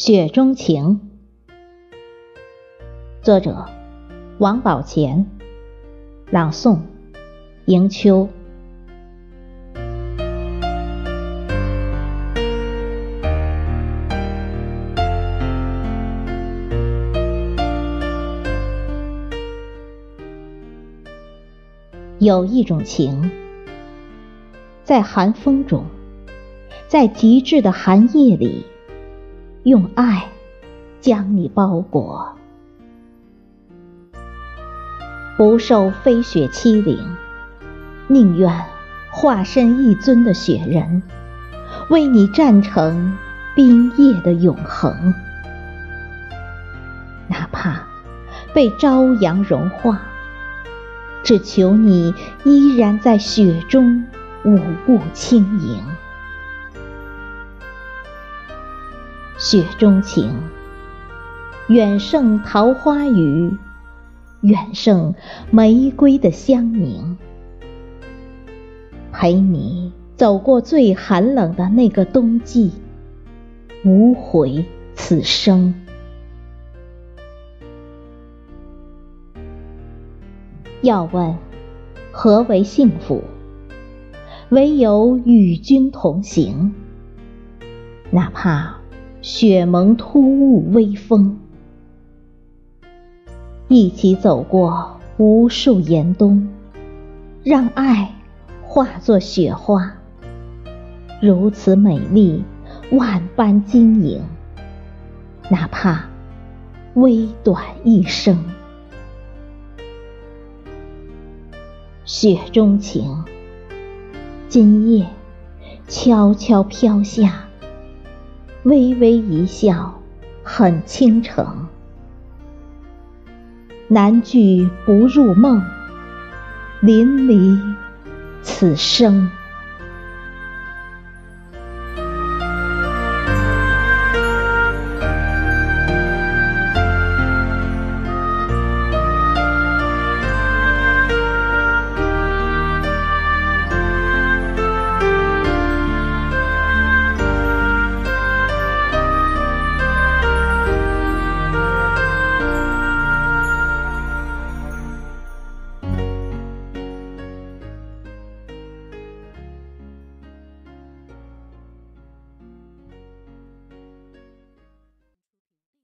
雪中情，作者王宝乾，朗诵迎秋。有一种情，在寒风中，在极致的寒夜里。用爱将你包裹，不受飞雪欺凌，宁愿化身一尊的雪人，为你站成冰夜的永恒。哪怕被朝阳融化，只求你依然在雪中舞步轻盈。雪中情，远胜桃花雨，远胜玫瑰的香凝。陪你走过最寒冷的那个冬季，无悔此生。要问何为幸福？唯有与君同行，哪怕。雪蒙突兀微风，一起走过无数严冬，让爱化作雪花，如此美丽，万般晶莹。哪怕微短一生，雪中情，今夜悄悄飘下。微微一笑，很倾城。难聚不入梦，淋漓此生。